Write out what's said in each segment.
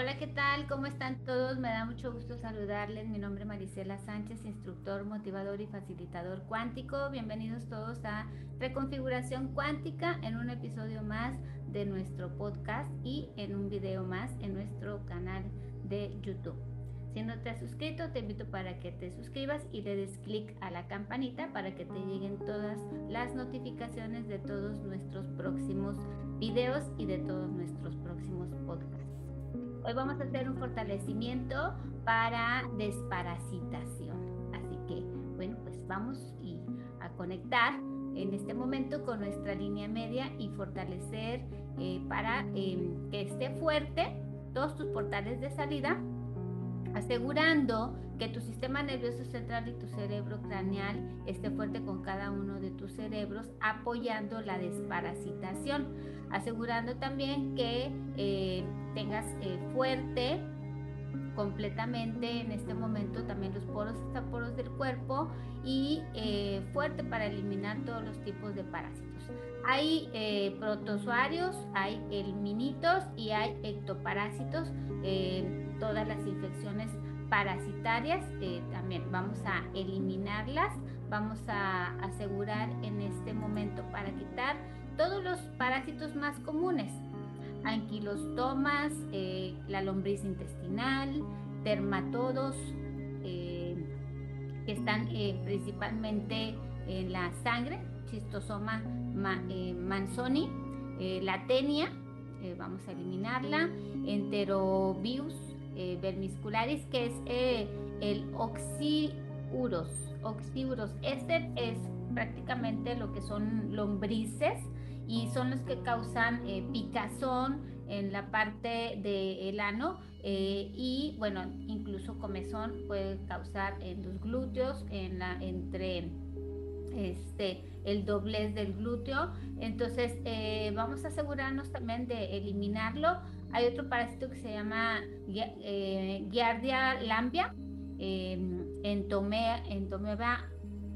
Hola, ¿qué tal? ¿Cómo están todos? Me da mucho gusto saludarles. Mi nombre es Marisela Sánchez, instructor, motivador y facilitador cuántico. Bienvenidos todos a Reconfiguración Cuántica en un episodio más de nuestro podcast y en un video más en nuestro canal de YouTube. Si no te has suscrito, te invito para que te suscribas y le des clic a la campanita para que te lleguen todas las notificaciones de todos nuestros próximos videos y de todos nuestros próximos podcasts. Hoy vamos a hacer un fortalecimiento para desparasitación. Así que, bueno, pues vamos y a conectar en este momento con nuestra línea media y fortalecer eh, para em, que esté fuerte todos tus portales de salida asegurando que tu sistema nervioso central y tu cerebro craneal esté fuerte con cada uno de tus cerebros, apoyando la desparasitación, asegurando también que eh, tengas eh, fuerte completamente en este momento también los poros poros del cuerpo y eh, fuerte para eliminar todos los tipos de parásitos. Hay protozoarios, hay elminitos y hay ectoparásitos todas las infecciones parasitarias, eh, también vamos a eliminarlas, vamos a asegurar en este momento para quitar todos los parásitos más comunes, anquilostomas, eh, la lombriz intestinal, dermatodos, eh, que están principalmente en la sangre, chistosoma manzoni, la tenia, vamos a eliminarla, enterobius, eh, vermiscularis, que es eh, el oxiuros. Oxiuros. Este es prácticamente lo que son lombrices y son los que causan eh, picazón en la parte del ano y bueno, incluso comezón puede causar en los glúteos, en la, entre este, el doblez del glúteo. Entonces, vamos a asegurarnos también de eliminarlo hay otro parásito que se llama eh, Giardia lambia,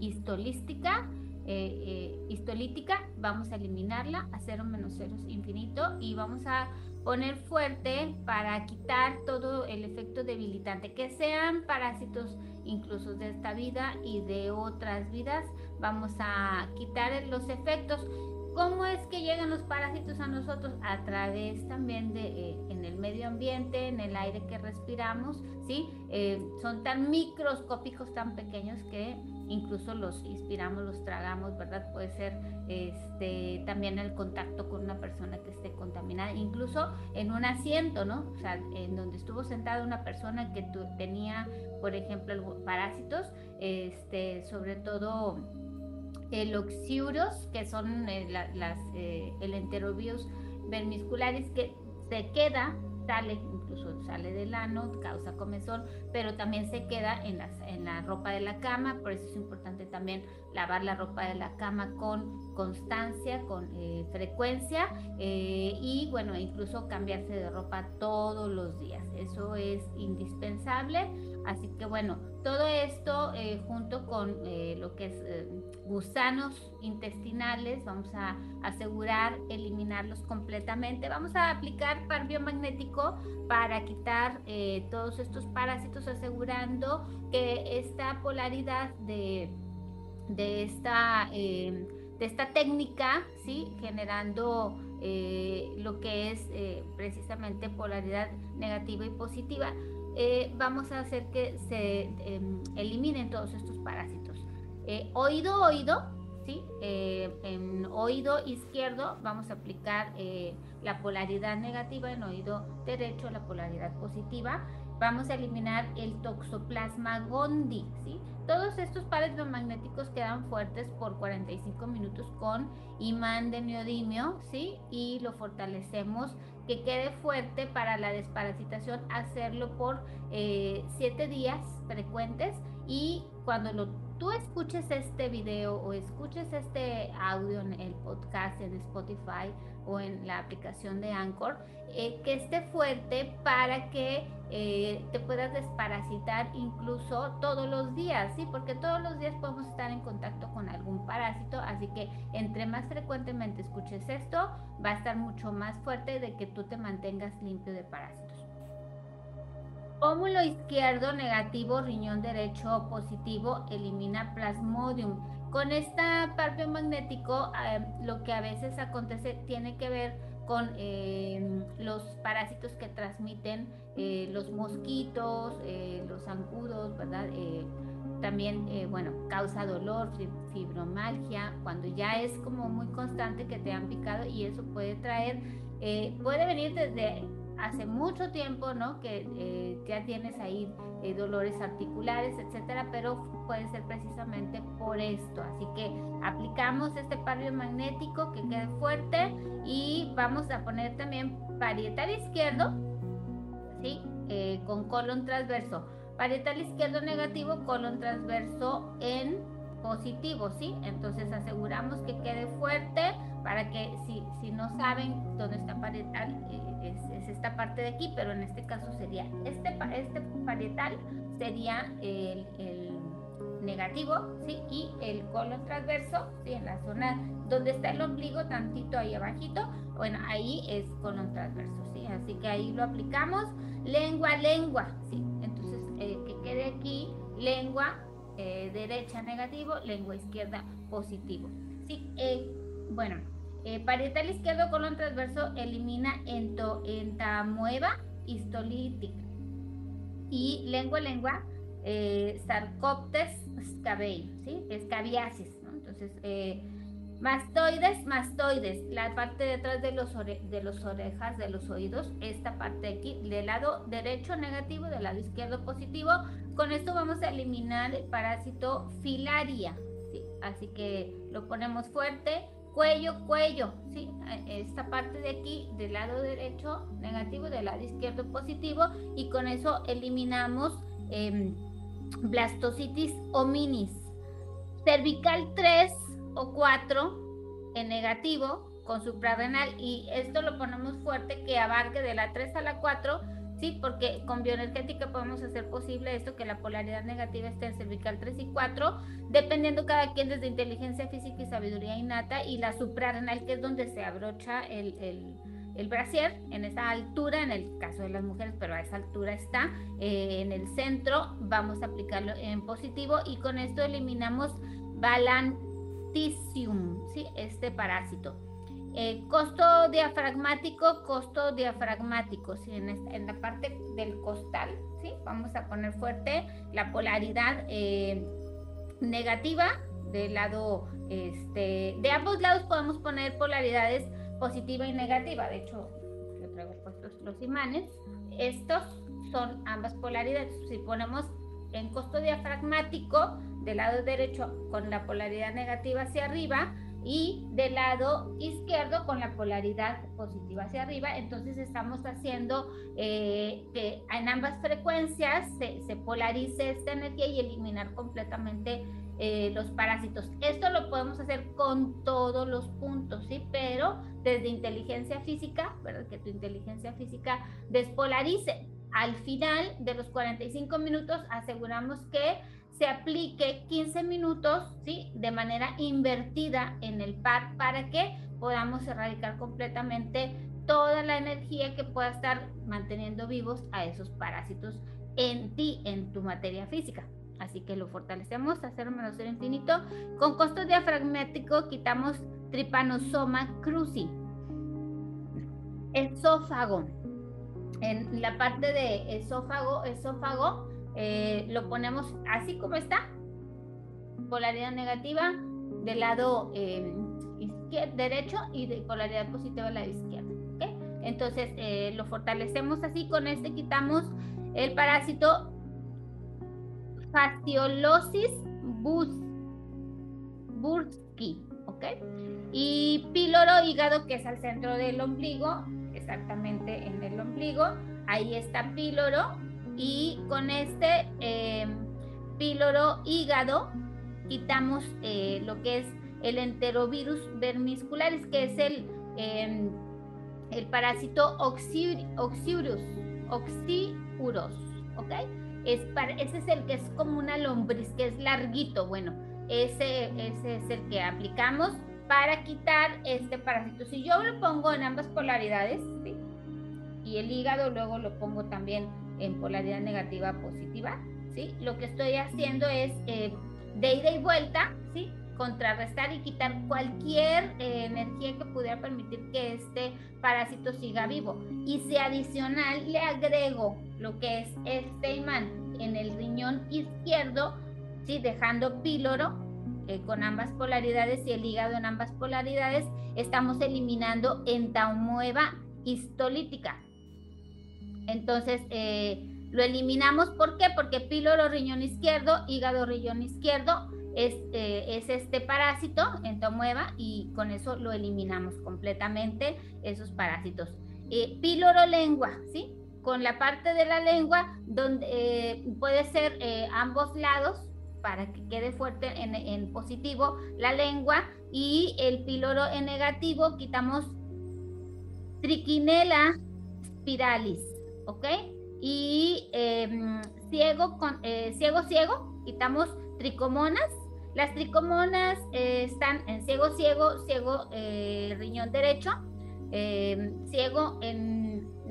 histolística, eh, eh, histolítica, vamos a eliminarla a cero menos cero infinito y vamos a poner fuerte para quitar todo el efecto debilitante, que sean parásitos incluso de esta vida y de otras vidas, vamos a quitar los efectos ¿Cómo es que llegan los parásitos a nosotros? A través también de eh, en el medio ambiente, en el aire que respiramos, ¿sí? Eh, son tan microscópicos, tan pequeños que incluso los inspiramos, los tragamos, ¿verdad? Puede ser este, también el contacto con una persona que esté contaminada, incluso en un asiento, ¿no? O sea, en donde estuvo sentada una persona que tenía, por ejemplo, parásitos, este, sobre todo el oxiuros, que son eh, las, eh, el enterovirus vermiscularis, que se queda, sale, incluso sale del ano, causa comezón, pero también se queda en, las, en la ropa de la cama, por eso es importante también lavar la ropa de la cama con constancia, con eh, frecuencia y bueno, incluso cambiarse de ropa todos los días, eso es indispensable, así que bueno, todo esto junto con lo que es gusanos intestinales, vamos a asegurar eliminarlos completamente. Vamos a aplicar par biomagnético para quitar eh, todos estos parásitos, asegurando que esta polaridad de, de, esta, de esta técnica, ¿sí? generando eh, lo que es eh, precisamente polaridad negativa y positiva, vamos a hacer que se em, eliminen todos estos parásitos. Eh, oído, oído, ¿sí? Eh, en oído izquierdo vamos a aplicar eh, la polaridad negativa, en oído derecho la polaridad positiva. Vamos a eliminar el toxoplasma gondii, ¿sí? Todos estos pares biomagnéticos quedan fuertes por 45 minutos con imán de neodimio, ¿sí? Y lo fortalecemos que quede fuerte para la desparasitación, hacerlo por 7 días frecuentes. Y cuando lo tú escuches este video o escuches este audio en el podcast en Spotify o en la aplicación de Anchor, eh, que esté fuerte para que eh, te puedas desparasitar incluso todos los días, ¿sí? Porque todos los días podemos estar en contacto con algún parásito, así que entre más frecuentemente escuches esto, va a estar mucho más fuerte de que tú te mantengas limpio de parásitos. Pómulo izquierdo negativo, riñón derecho positivo, elimina plasmodium. Con este parpio magnético, eh, lo que a veces acontece tiene que ver con eh, los parásitos que transmiten eh, los mosquitos, los zancudos, ¿verdad? también, bueno, causa dolor, fibromalgia, cuando ya es como muy constante que te han picado y eso puede traer, puede venir desde hace mucho tiempo, ¿no? Que eh, ya tienes ahí eh, dolores articulares, etcétera, pero puede ser precisamente por esto. Así que aplicamos este parrio magnético que quede fuerte y vamos a poner también parietal izquierdo, ¿sí? Eh, con colon transverso. Parietal izquierdo negativo, colon transverso en positivo, ¿sí? Entonces aseguramos que quede fuerte para que si, si no saben dónde está parietal, es, esta parte de aquí, pero en este caso sería este, este parietal sería el, negativo, ¿sí? Y el colon transverso, ¿sí? En la zona donde está el ombligo, tantito ahí abajito, bueno, ahí es colon transverso, ¿sí? Así que ahí lo aplicamos. Lengua, lengua, ¿sí? Entonces, eh, que quede aquí lengua eh, derecha negativo, lengua izquierda positivo, ¿sí? Eh, bueno, eh, parietal izquierdo colon transverso elimina ento, entamueva histolítica. Y lengua lengua, Sarcoptes scabei, ¿sí? Escabiasis, ¿no? Entonces, eh, mastoides, mastoides, la parte detrás de los, de los orejas, de los oídos, esta parte de aquí, del lado derecho negativo, del lado izquierdo positivo. Con esto vamos a eliminar el parásito filaria, ¿sí? Así que lo ponemos fuerte cuello, cuello, ¿sí? Esta parte de aquí, del lado derecho negativo, del lado izquierdo positivo, y con eso eliminamos eh, blastocitis minis. Cervical 3 o 4 en negativo con suprarrenal, y esto lo ponemos fuerte que abarque de la 3 a la 4 ¿sí? Porque con bioenergética podemos hacer posible esto, que la polaridad negativa esté en cervical 3 y 4, dependiendo cada quien desde inteligencia física y sabiduría innata, y la suprarrenal, que es donde se abrocha el, el, el brasier, en esa altura, en el caso de las mujeres, pero a esa altura está, eh, en el centro, vamos a aplicarlo en positivo, y con esto eliminamos ¿sí? Este parásito. Eh, costo diafragmático, costo diafragmático, ¿sí? en, la parte del costal, ¿sí? vamos a poner fuerte la polaridad eh, negativa del lado, este, de ambos lados podemos poner polaridades positiva y negativa, de hecho yo traigo puestos los imanes, estos son ambas polaridades, si ponemos en costo diafragmático del lado derecho con la polaridad negativa hacia arriba, y del lado izquierdo con la polaridad positiva hacia arriba. Entonces estamos haciendo eh, que en ambas frecuencias se, polarice esta energía y eliminar completamente eh, los parásitos. Esto lo podemos hacer con todos los puntos, ¿sí? Pero desde inteligencia física, ¿verdad? Que tu inteligencia física despolarice. Al final de los 45 minutos aseguramos que se aplique 15 minutos, ¿sí? De manera invertida en el par para que podamos erradicar completamente toda la energía que pueda estar manteniendo vivos a esos parásitos en ti, en tu materia física. Así que lo fortalecemos a cero menos cero infinito. Con costo diafragmático quitamos Trypanosoma cruzi. Esófago. En la parte de esófago, esófago eh, lo ponemos así como está, polaridad negativa del lado eh, derecho y de polaridad positiva del lado izquierdo. Entonces eh, lo fortalecemos así, con este quitamos el parásito fasciolosis bus, burski, ¿ok? Y píloro hígado, que es al centro del ombligo, exactamente en el ombligo, ahí está píloro, y con este eh, píloro hígado quitamos eh, lo que es el enterovirus vermiscularis, que es el, em, el parásito oxiurus, oxiurus, ¿ok? Es ese es el que es como una lombriz, que es larguito, bueno, ese, ese es el que aplicamos para quitar este parásito. Si yo lo pongo en ambas polaridades, y el hígado luego lo pongo también en polaridad negativa positiva, ¿sí? Lo que estoy haciendo es eh, de ida y vuelta, ¿sí? contrarrestar y quitar cualquier eh, energía que pudiera permitir que este parásito siga vivo. Y si adicional le agrego lo que es este imán en el riñón izquierdo, ¿sí? dejando píloro eh, con ambas polaridades y el hígado en ambas polaridades, estamos eliminando entamueva histolítica. Entonces, eh, lo eliminamos, ¿por qué? Porque píloro riñón izquierdo, hígado riñón izquierdo, es, eh, es este parásito entomueva y con eso lo eliminamos completamente, esos parásitos. Píloro lengua, ¿sí? Con la parte de la lengua donde puede ser ambos lados para que quede fuerte en, positivo la lengua y el píloro en negativo quitamos triquinela spiralis, ¿ok? Y em, ciego, con, ciego, ciego, quitamos tricomonas las tricomonas eh, están en ciego, ciego, ciego, eh, riñón derecho, eh, ciego en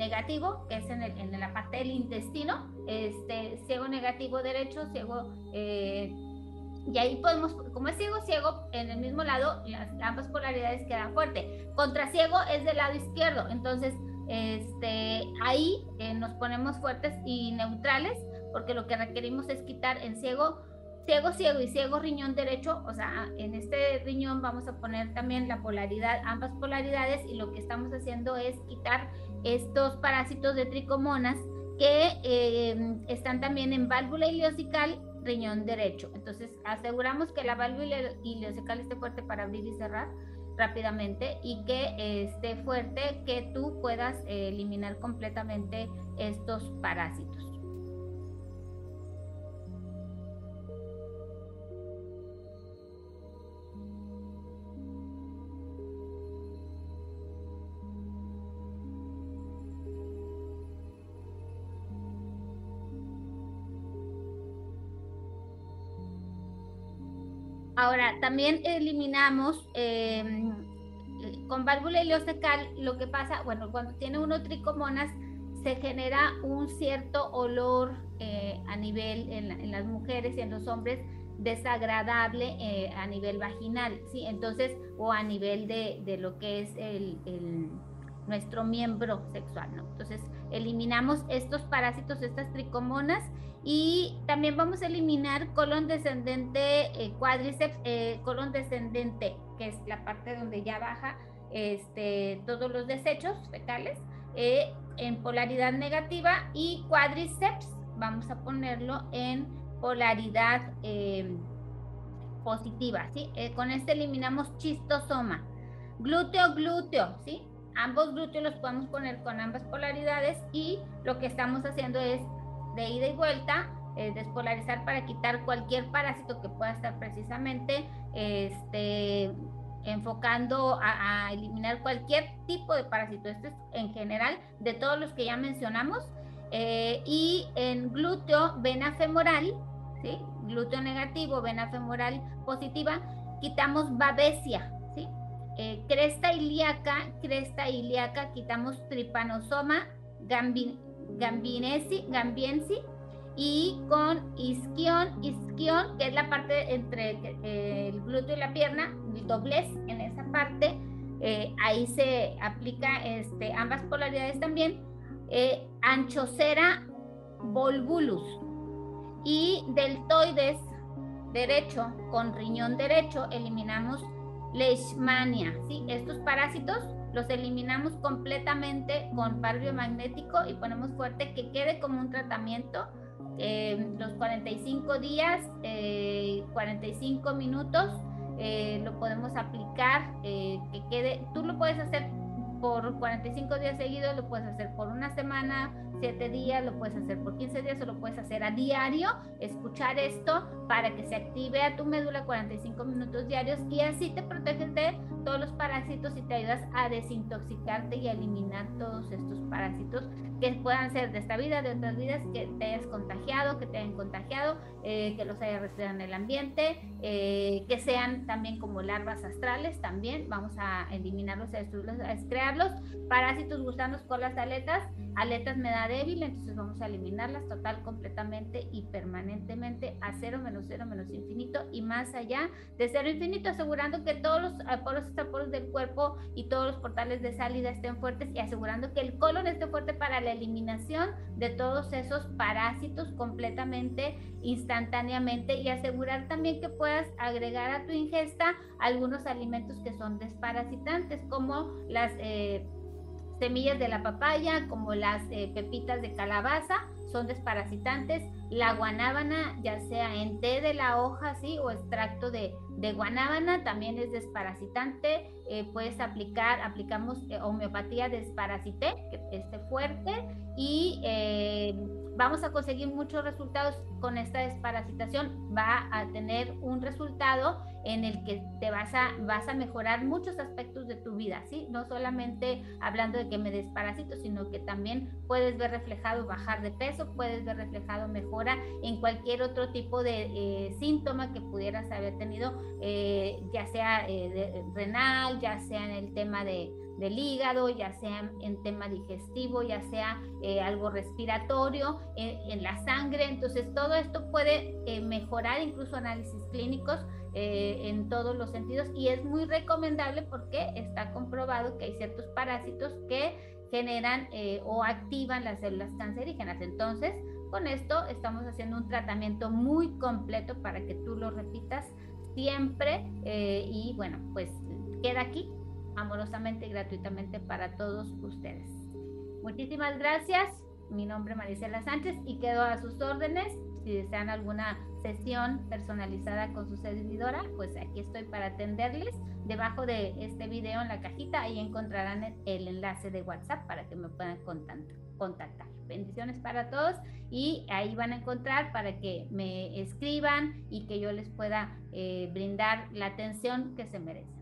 negativo, que es en, en, la parte del intestino, este, ciego negativo derecho, ciego, y ahí podemos, como es ciego, ciego, en el mismo lado, las, ambas polaridades quedan fuertes. Contra ciego es del lado izquierdo, entonces este, ahí nos ponemos fuertes y neutrales, porque lo que requerimos es quitar en ciego ciego, ciego y ciego riñón derecho, o sea, en este riñón vamos a poner también la polaridad, ambas polaridades y lo que estamos haciendo es quitar estos parásitos de tricomonas que eh, están también en válvula ileosical riñón derecho. Entonces aseguramos que la válvula ileosical esté fuerte para abrir y cerrar rápidamente y que esté fuerte que tú puedas eh, eliminar completamente estos parásitos. También eliminamos em, con válvula ileocecal, lo que pasa, bueno, cuando tiene uno tricomonas, se genera un cierto olor eh, a nivel en, las mujeres y en los hombres desagradable eh, a nivel vaginal, ¿sí? Entonces, o a nivel de, de lo que es el, nuestro miembro sexual, ¿no? Entonces, eliminamos estos parásitos, estas tricomonas y también vamos a eliminar colon descendente, eh, cuádriceps, eh, colon descendente, que es la parte donde ya baja este, todos los desechos fecales, eh, en polaridad negativa y cuádriceps, vamos a ponerlo en polaridad positiva, ¿sí? con este eliminamos chistosoma. Glúteo, glúteo, ¿sí? Ambos glúteos los podemos poner con ambas polaridades y lo que estamos haciendo es de ida y vuelta, eh, despolarizar para quitar cualquier parásito que pueda estar precisamente este, enfocando a, eliminar cualquier tipo de parásito. Este es en general de todos los que ya mencionamos. Eh, y en glúteo, vena femoral, ¿sí? glúteo negativo, vena femoral positiva, quitamos babesia, ¿sí? Eh, cresta ilíaca, cresta ilíaca, quitamos tripanosoma, gambin, Gambinesi, Gambiensi y con isquión, isquión, que es la parte entre eh, el glúteo y la pierna, el doblez en esa parte, eh, ahí se aplica este, ambas polaridades también, eh, anchocera volvulus y deltoides derecho con riñón derecho eliminamos leishmania, ¿sí? Estos parásitos los eliminamos completamente con par biomagnético y ponemos fuerte que quede como un tratamiento eh, los 45 días, 45 eh, minutos, eh, lo podemos aplicar, que quede, tú lo puedes hacer por 45 días seguidos, lo puedes hacer por una semana, 7 días, lo puedes hacer por 15 días o lo puedes hacer a diario, escuchar esto para que se active a tu médula 45 minutos diarios y así te proteges de todos los parásitos y te ayudas a desintoxicarte y a eliminar todos estos parásitos que puedan ser de esta vida, de otras vidas, que te hayas contagiado, que te hayan contagiado, eh, que los hayas respirado en el ambiente, eh, que sean también como larvas astrales, también vamos a eliminarlos, a a crearlos, parásitos, gusanos, colas, aletas, aletas me da débil, entonces vamos a eliminarlas total, completamente y permanentemente a cero, menos cero, menos infinito y más allá de cero infinito, asegurando que todos los poros poros del cuerpo y todos los portales de salida estén fuertes y asegurando que el colon esté fuerte para eliminación de todos esos parásitos completamente, instantáneamente y asegurar también que puedas agregar a tu ingesta algunos alimentos que son desparasitantes como las... Eh, semillas de la papaya, como las eh, pepitas de calabaza, son desparasitantes. La guanábana, ya sea en té de la hoja, sí, o extracto de, de guanábana, también es desparasitante. Eh, puedes aplicar, aplicamos eh, homeopatía desparasité, que esté fuerte, y vamos a conseguir muchos resultados con esta desparasitación. Va a tener un resultado en el que te vas a, vas a mejorar muchos aspectos de tu vida, ¿sí? No solamente hablando de que me desparasito, sino que también puedes ver reflejado bajar de peso, puedes ver reflejado mejora en cualquier otro tipo de eh, síntoma que pudieras haber tenido, eh, ya sea eh, renal, ya sea en el tema de, del hígado, ya sea en tema digestivo, ya sea algo respiratorio, en la sangre. Entonces, todo esto puede mejorar incluso análisis clínicos eh, en todos los sentidos y es muy recomendable porque está comprobado que hay ciertos parásitos que generan eh, o activan las células cancerígenas. Entonces, con esto estamos haciendo un tratamiento muy completo para que tú lo repitas siempre eh, y bueno, pues queda aquí amorosamente y gratuitamente para todos ustedes. Muchísimas gracias. Mi nombre es Marisela Sánchez y quedo a sus órdenes si desean alguna sesión personalizada con su servidora, pues aquí estoy para atenderles. Debajo de este video en la cajita, ahí encontrarán el, enlace de WhatsApp para que me puedan contactar. Bendiciones para todos y ahí van a encontrar para que me escriban y que yo les pueda eh, brindar la atención que se merecen.